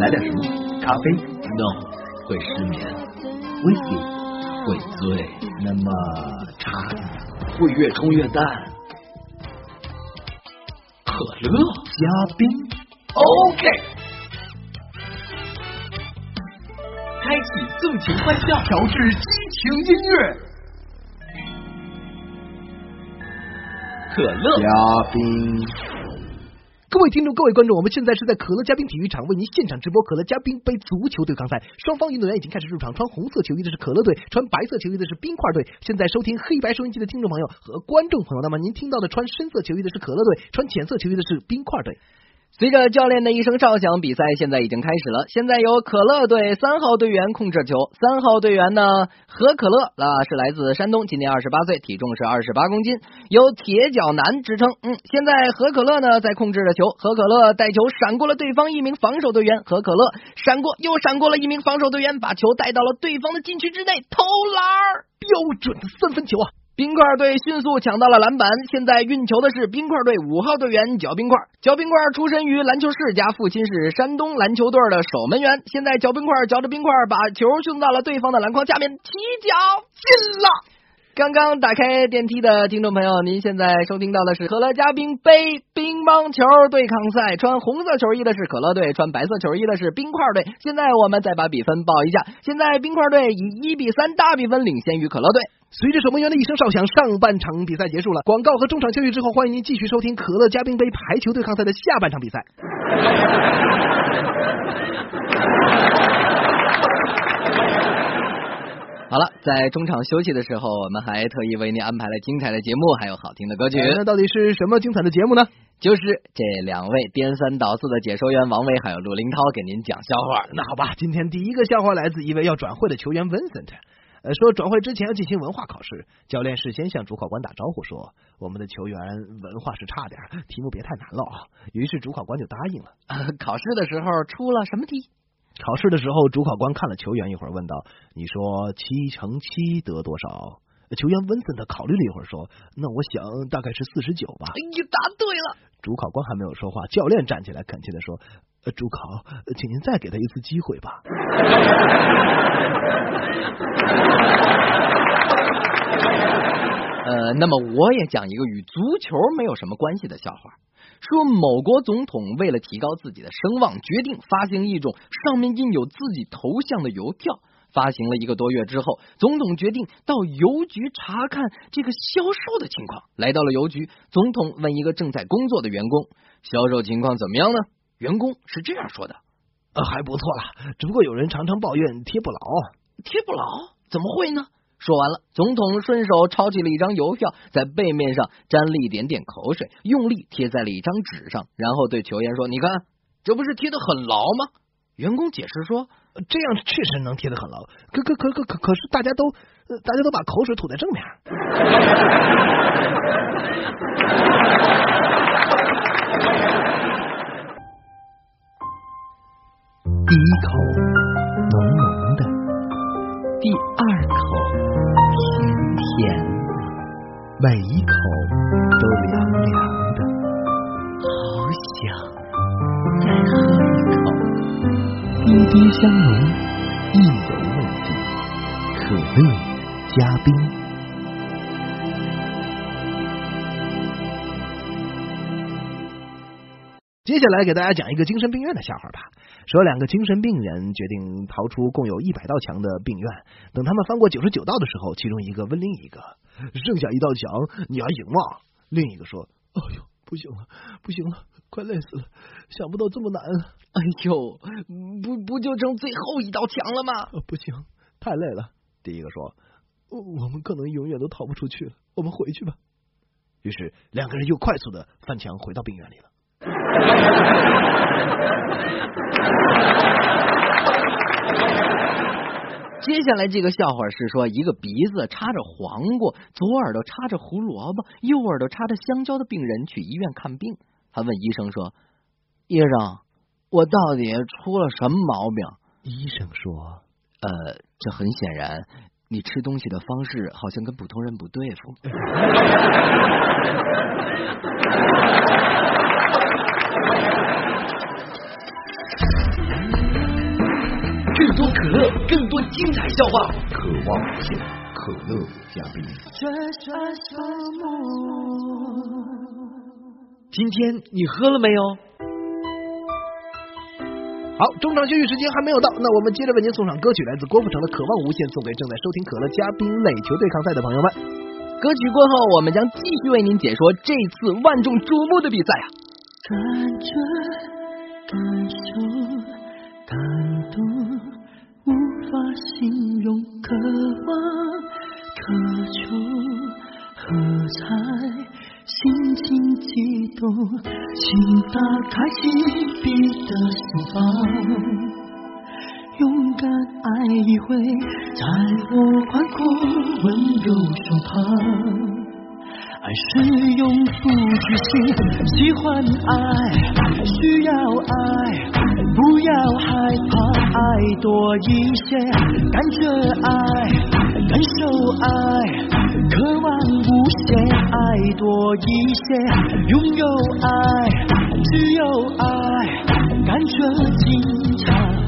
来点什么？咖啡？No，会失眠。威士忌会醉。那么茶会越冲越淡。可乐加冰。OK。开启纵情欢笑，调制激情音乐。可乐加冰。各位听众，各位观众，我们现在是在可乐嘉宾体育场为您现场直播可乐嘉宾杯足球对抗赛，双方运动员已经开始入场，穿红色球衣的是可乐队，穿白色球衣的是冰块队。现在收听黑白收音机的听众朋友和观众朋友，那么您听到的穿深色球衣的是可乐队，穿浅色球衣的是冰块队。随着教练的一声哨响，比赛现在已经开始了。现在由可乐队三号队员控制球，三号队员呢何可乐啊是来自山东，今年二十八岁，体重是二十八公斤，有铁脚男之称。嗯，现在何可乐呢在控制着球，何可乐带球闪过了对方一名防守队员，何可乐闪过又闪过了一名防守队员，把球带到了对方的禁区之内，投篮，标准的三分球啊！冰块队迅速抢到了篮板，现在运球的是冰块队五号队员嚼冰块。嚼冰块出身于篮球世家，父亲是山东篮球队的守门员。现在嚼冰块嚼着冰块，把球送到了对方的篮筐下面，起脚进了。刚刚打开电梯的听众朋友，您现在收听到的是可乐嘉宾杯乒乓球对抗赛，穿红色球衣的是可乐队，穿白色球衣的是冰块队。现在我们再把比分报一下，现在冰块队以一比三大比分领先于可乐队。随着守门员的一声哨响，上半场比赛结束了。广告和中场休息之后，欢迎您继续收听可乐嘉宾杯排球对抗赛的下半场比赛。好了，在中场休息的时候，我们还特意为您安排了精彩的节目，还有好听的歌曲。那到底是什么精彩的节目呢？就是这两位颠三倒四的解说员王威还有陆林涛给您讲笑话。那好吧，今天第一个笑话来自一位要转会的球员 Vincent。呃，说转会之前要进行文化考试，教练事先向主考官打招呼说：“我们的球员文化是差点，题目别太难了啊。”于是主考官就答应了。考试的时候出了什么题？考试的时候，主考官看了球员一会儿，问道：“你说七乘七得多少？”球员温森特考虑了一会儿，说：“那我想大概是四十九吧。”哎呀，答对了！主考官还没有说话，教练站起来恳切的说：“呃主考，请您再给他一次机会吧。”呃，那么我也讲一个与足球没有什么关系的笑话。说某国总统为了提高自己的声望，决定发行一种上面印有自己头像的邮票。发行了一个多月之后，总统决定到邮局查看这个销售的情况。来到了邮局，总统问一个正在工作的员工：“销售情况怎么样呢？”员工是这样说的：“呃，还不错啦，只不过有人常常抱怨贴不牢。贴不牢？怎么会呢？”说完了，总统顺手抄起了一张邮票，在背面上沾了一点点口水，用力贴在了一张纸上，然后对球员说：“你看，这不是贴的很牢吗？”员工解释说：“这样确实能贴的很牢，可可可可可可是大家都大家都把口水吐在正面。”第一口浓浓的，第二口。甜甜的每一口都凉凉的，好想再喝一口。滴滴香浓，意犹未尽。可乐加冰。接下来给大家讲一个精神病院的笑话吧。说两个精神病人决定逃出共有一百道墙的病院，等他们翻过九十九道的时候，其中一个问另一个。剩下一道墙，你还行吗？另一个说：“哎呦，不行了，不行了，快累死了！想不到这么难。哎呦，不不就剩最后一道墙了吗？不行，太累了。”第一个说：“我们可能永远都逃不出去了，我们回去吧。”于是两个人又快速的翻墙回到病院里了。接下来这个笑话是说，一个鼻子插着黄瓜，左耳朵插着胡萝卜，右耳朵插着香蕉的病人去医院看病。他问医生说：“医生，我到底出了什么毛病？”医生说：“呃，这很显然，你吃东西的方式好像跟普通人不对付。更多可乐，更多精彩笑话，渴望见可乐嘉宾。今天你喝了没有？好，中场休息时间还没有到，那我们接着为您送上歌曲，来自郭富城的《渴望无限》，送给正在收听可乐嘉宾垒球对抗赛的朋友们。歌曲过后，我们将继续为您解说这次万众瞩目的比赛啊！感觉、感受、感动，无法形容，渴望、渴求，喝彩。心情激动，请打开紧闭的心房，勇敢爱一回，在我宽阔温柔胸膛。爱是永不止息，喜欢爱，需要爱，不要害怕，爱多一些，感觉爱，感受爱。渴望些，爱多一些，拥有爱，只有爱，感觉精彩。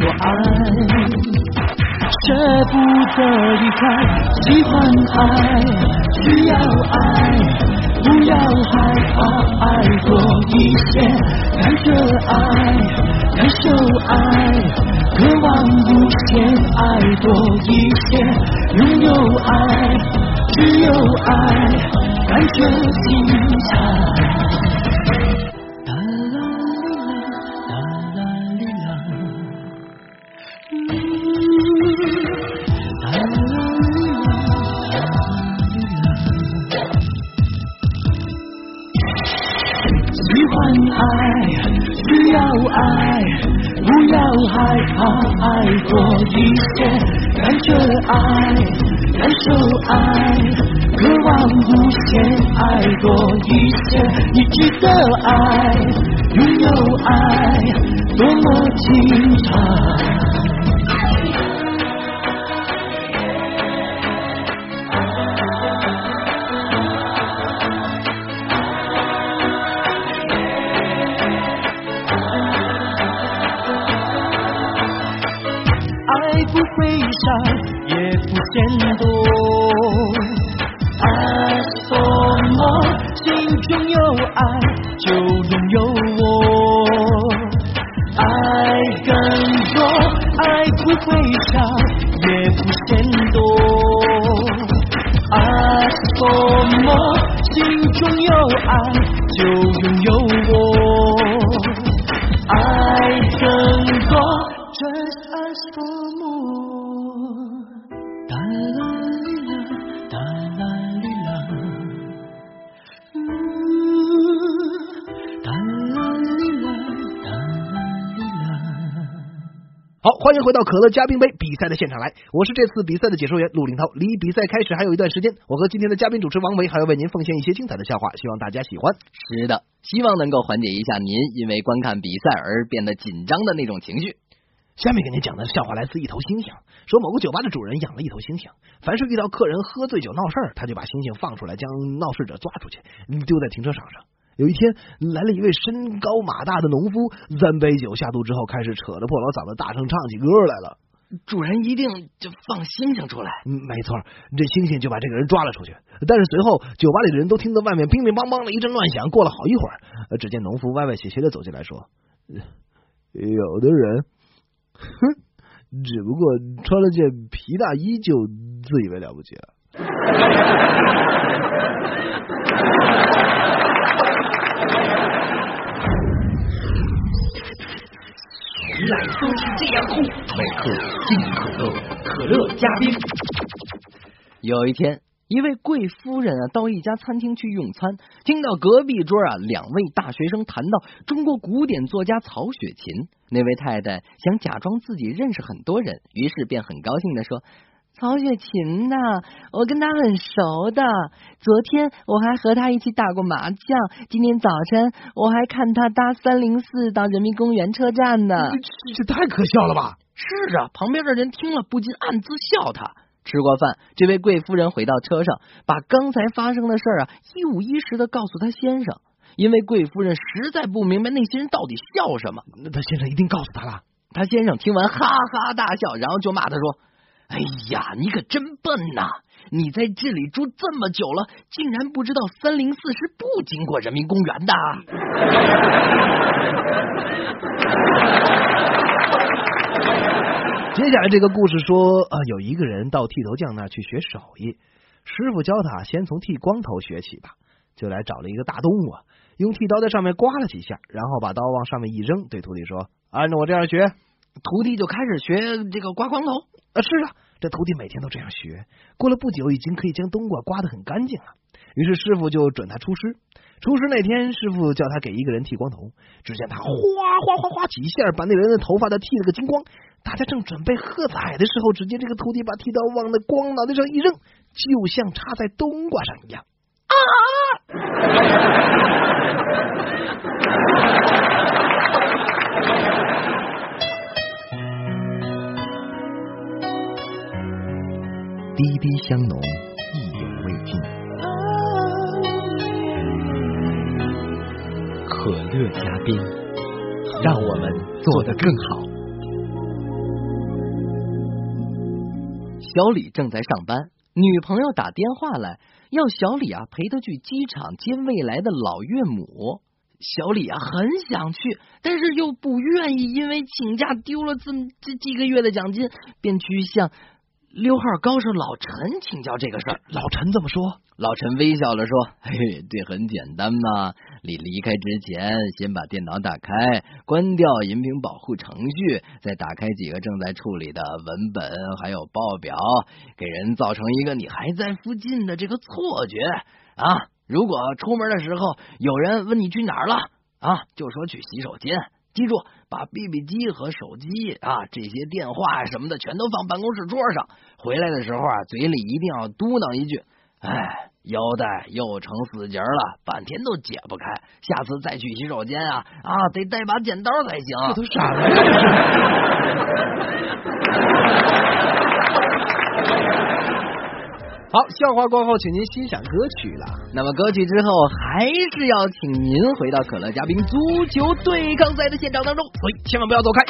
体做爱。舍不得离开，喜欢爱，需要爱，不要害怕，爱多一些，感觉爱，感受爱，渴望无限，爱多一些，拥有爱，只有爱，感觉精彩。一些，感觉爱，感受爱，渴望无限，爱多一些，你值得爱，拥有爱，多么精彩。钱多，爱多么，心中有爱？迎回到可乐嘉宾杯比赛的现场来，我是这次比赛的解说员陆林涛。离比赛开始还有一段时间，我和今天的嘉宾主持王维还要为您奉献一些精彩的笑话，希望大家喜欢。是的，希望能够缓解一下您因为观看比赛而变得紧张的那种情绪。下面给您讲的笑话来自一头猩猩，说某个酒吧的主人养了一头猩猩，凡是遇到客人喝醉酒闹事儿，他就把猩猩放出来，将闹事者抓出去，丢在停车场上。有一天，来了一位身高马大的农夫，三杯酒下肚之后，开始扯着破锣嗓子大声唱起歌来了。主人一定就放星星出来。嗯，没错，这星星就把这个人抓了出去。但是随后，酒吧里的人都听到外面乒乒乓乓的一阵乱响。过了好一会儿，只见农夫歪歪斜斜的走进来说：“有的人，哼，只不过穿了件皮大衣就自以为了不起了。”来都是这样酷，每克进可乐，可乐加冰。有一天，一位贵夫人啊，到一家餐厅去用餐，听到隔壁桌啊两位大学生谈到中国古典作家曹雪芹。那位太太想假装自己认识很多人，于是便很高兴的说：“曹雪芹呐，我跟他很熟的。昨天我还和他一起打过麻将，今天早晨我还看他搭三零四到人民公园车站呢。这这太可笑了吧？是啊，旁边的人听了不禁暗自笑他。吃过饭，这位贵夫人回到车上，把刚才发生的事儿啊一五一十的告诉他先生。因为贵夫人实在不明白那些人到底笑什么，那他先生一定告诉他了。他先生听完哈哈大笑，然后就骂他说：“哎呀，你可真笨呐！你在这里住这么久了，竟然不知道三零四是不经过人民公园的。”接下来这个故事说，啊，有一个人到剃头匠那儿去学手艺，师傅教他先从剃光头学起吧，就来找了一个大动物，用剃刀在上面刮了几下，然后把刀往上面一扔，对徒弟说：“按照我这样学。”徒弟就开始学这个刮光头。啊，是啊，这徒弟每天都这样学，过了不久，已经可以将冬瓜刮得很干净了。于是师傅就准他出师。出师那天，师傅叫他给一个人剃光头，只见他哗哗哗哗几下，把那人的头发都剃了个精光。大家正准备喝彩的时候，只见这个徒弟把剃刀往那光脑袋上一扔，就像插在冬瓜上一样。啊！滴香浓，意犹未尽。可乐加冰，让我们做得更好。小李正在上班，女朋友打电话来，要小李啊陪他去机场接未来的老岳母。小李啊很想去，但是又不愿意，因为请假丢了这这几个月的奖金，便去向溜号高手老陈请教这个事儿。老陈怎么说？老陈微笑着说：“嘿，这很简单嘛，你离开之前，先把电脑打开，关掉音频保护程序，再打开几个正在处理的文本还有报表，给人造成一个你还在附近的这个错觉啊。如果出门的时候有人问你去哪儿了啊，就说去洗手间。记住，把 BB 机和手机啊这些电话什么的全都放办公室桌上。回来的时候啊，嘴里一定要嘟囔一句：哎。”腰带又成死结了，半天都解不开。下次再去洗手间啊啊，得带把剪刀才行。这都啥呀？好，笑话过后，请您欣赏歌曲了。那么歌曲之后，还是要请您回到可乐嘉宾足球对抗赛的现场当中，所以千万不要走开。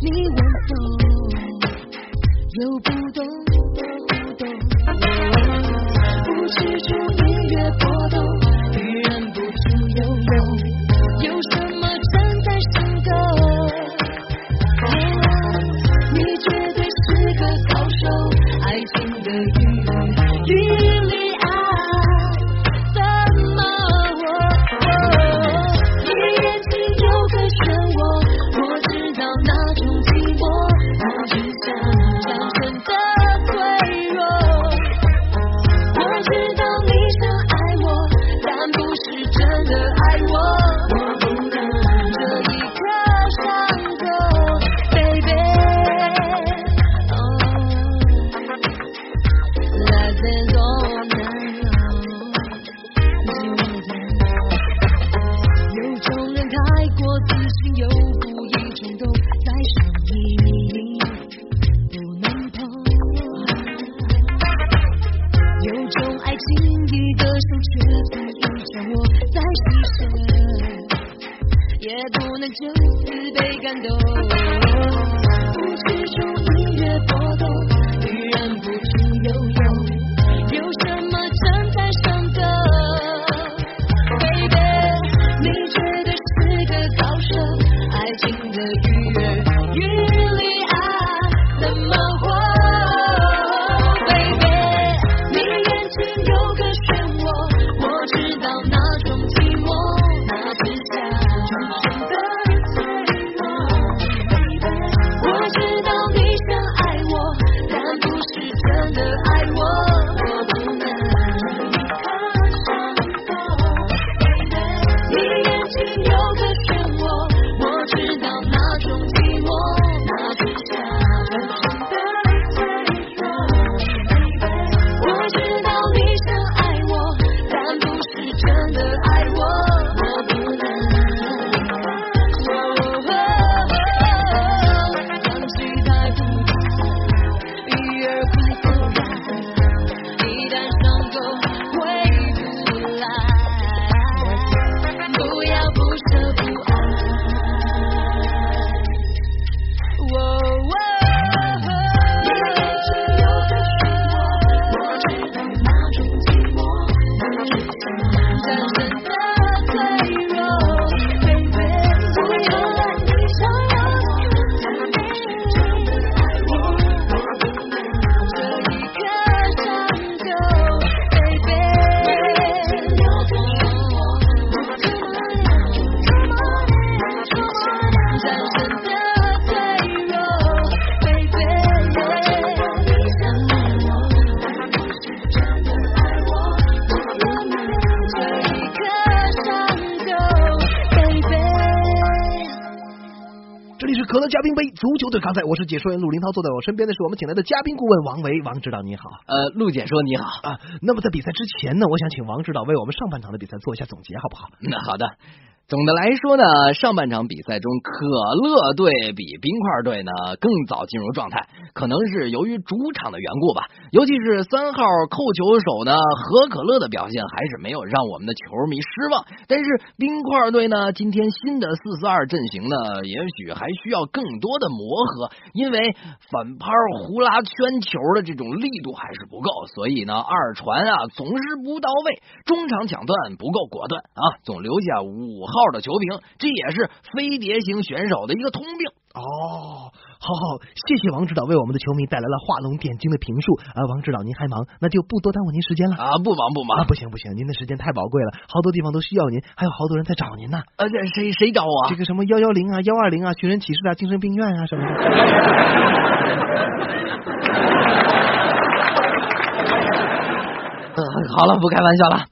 你眼睛有个记住足球队刚才，我是解说员陆林涛，坐在我身边的是我们请来的嘉宾顾问王维，王指导你好。呃，陆解说你好啊。那么在比赛之前呢，我想请王指导为我们上半场的比赛做一下总结，好不好？那好的。总的来说呢，上半场比赛中，可乐队比冰块队呢更早进入状态，可能是由于主场的缘故吧。尤其是三号扣球手呢，何可乐的表现还是没有让我们的球迷失望。但是冰块队呢，今天新的四四二阵型呢，也许还需要更多的磨合，因为反拍胡拉圈球的这种力度还是不够，所以呢，二传啊总是不到位，中场抢断不够果断啊，总留下五号。号的球评，这也是飞碟型选手的一个通病哦。好好，谢谢王指导为我们的球迷带来了画龙点睛的评述啊。王指导您还忙，那就不多耽误您时间了啊。不忙不忙，不行不行，您的时间太宝贵了，好多地方都需要您，还有好多人在找您呢。呃，这谁谁找我？这个什么幺幺零啊，幺二零啊，寻人启事啊，精神病院啊什么的。嗯，好了，不开玩笑了。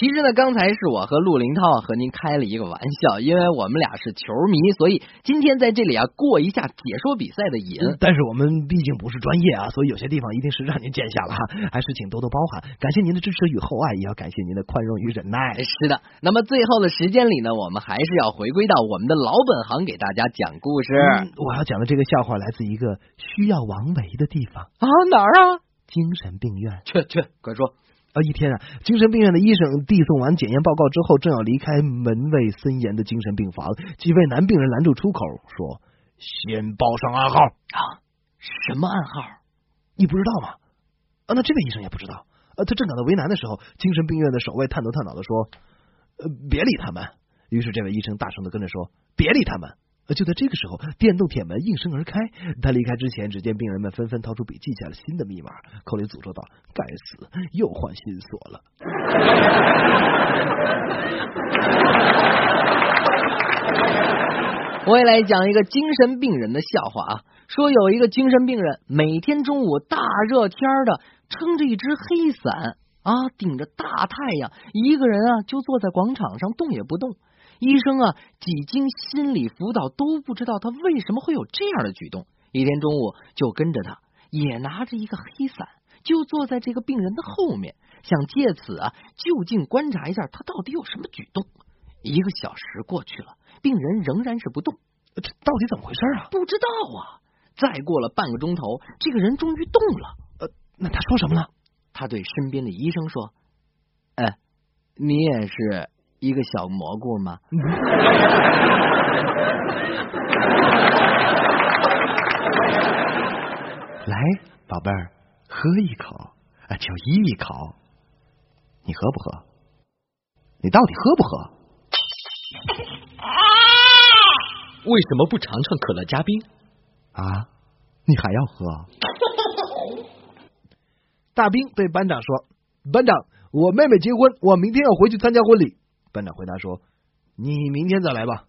其实呢，刚才是我和陆林涛和您开了一个玩笑，因为我们俩是球迷，所以今天在这里啊过一下解说比赛的瘾。但是我们毕竟不是专业啊，所以有些地方一定是让您见笑了哈，还是请多多包涵。感谢您的支持与厚爱，也要感谢您的宽容与忍耐。是的，那么最后的时间里呢，我们还是要回归到我们的老本行，给大家讲故事。我要讲的这个笑话来自一个需要王维的地方啊，哪儿啊？精神病院。去去，快说。啊！一天啊，精神病院的医生递送完检验报告之后，正要离开门卫森严的精神病房，几位男病人拦住出口，说：“先报上暗号啊！什么暗号？你不知道吗？啊，那这位医生也不知道。啊，他正感到为难的时候，精神病院的守卫探头探脑的说：“呃，别理他们。”于是这位医生大声的跟着说：“别理他们。”就在这个时候，电动铁门应声而开。他离开之前，只见病人们纷纷掏出笔记下了新的密码，口里诅咒道：“该死，又换新锁了。”我也来讲一个精神病人的笑话啊！说有一个精神病人，每天中午大热天的，撑着一只黑伞啊，顶着大太阳，一个人啊就坐在广场上动也不动。医生啊，几经心理辅导都不知道他为什么会有这样的举动。一天中午就跟着他，也拿着一个黑伞，就坐在这个病人的后面，想借此啊就近观察一下他到底有什么举动。一个小时过去了，病人仍然是不动，这到底怎么回事啊？不知道啊。再过了半个钟头，这个人终于动了。呃，那他说什么了？他对身边的医生说：“哎，你也是。”一个小蘑菇吗？来，宝贝儿，喝一口啊，就一口。你喝不喝？你到底喝不喝？为什么不尝尝可乐加冰啊？你还要喝？大兵对班长说：“班长，我妹妹结婚，我明天要回去参加婚礼。”班长回答说：“你明天再来吧。”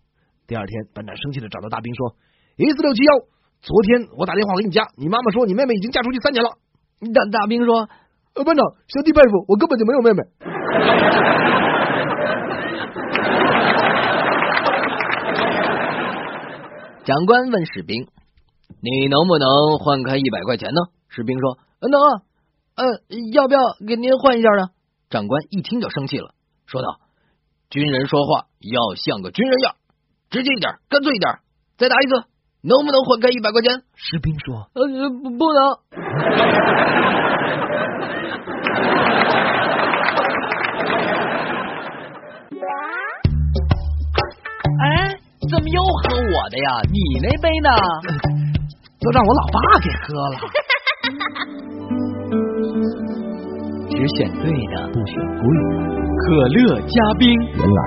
第二天，班长生气的找到大兵说：“一四六七幺，昨天我打电话给你家，你妈妈说你妹妹已经嫁出去三年了。”大大兵说：“呃，班长，小弟佩服，我根本就没有妹妹。”长官问士兵：“你能不能换开一百块钱呢？”士兵说：“能啊，呃，要不要给您换一下呢？”长官一听就生气了，说道。军人说话要像个军人样，直接一点，干脆一点。再打一次，能不能换开一百块钱？士兵说：“呃，不，不能。”哎，怎么又喝我的呀？你那杯呢？都让我老爸给喝了。只选对的，不选贵的。可乐加冰，原来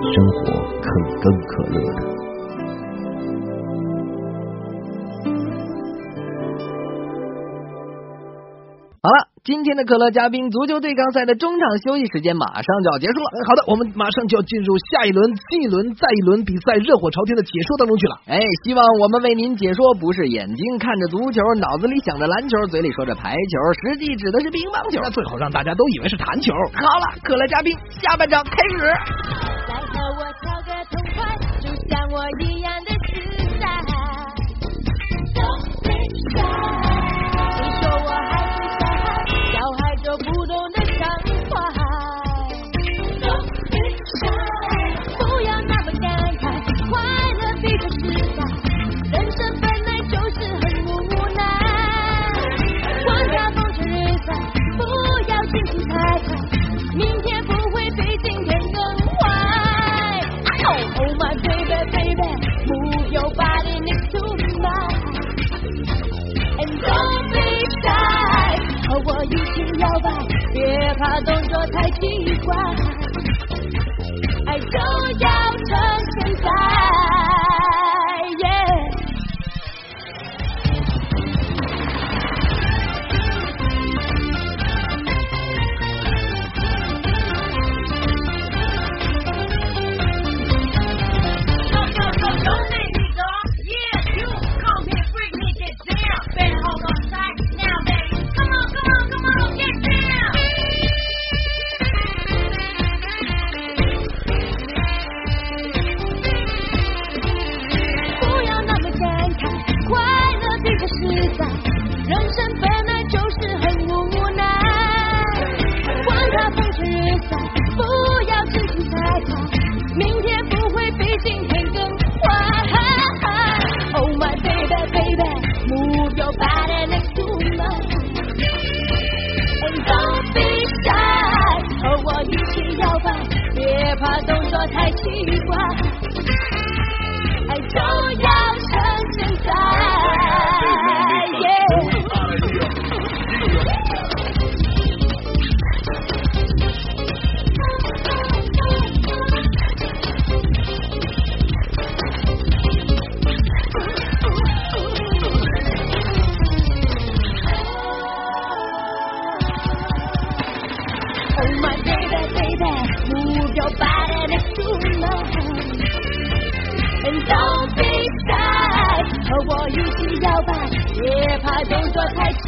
生活可以更可乐的。今天的可乐嘉宾足球对抗赛的中场休息时间马上就要结束了。好的，我们马上就要进入下一轮、新一轮、再一轮比赛热火朝天的解说当中去了。哎，希望我们为您解说不是眼睛看着足球，脑子里想着篮球，嘴里说着排球，实际指的是乒乓球，那最好让大家都以为是弹球。好了，可乐嘉宾下半场开始。来和我跳个痛快，就像我一样太奇怪，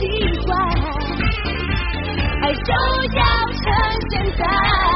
习惯，爱就要趁现在。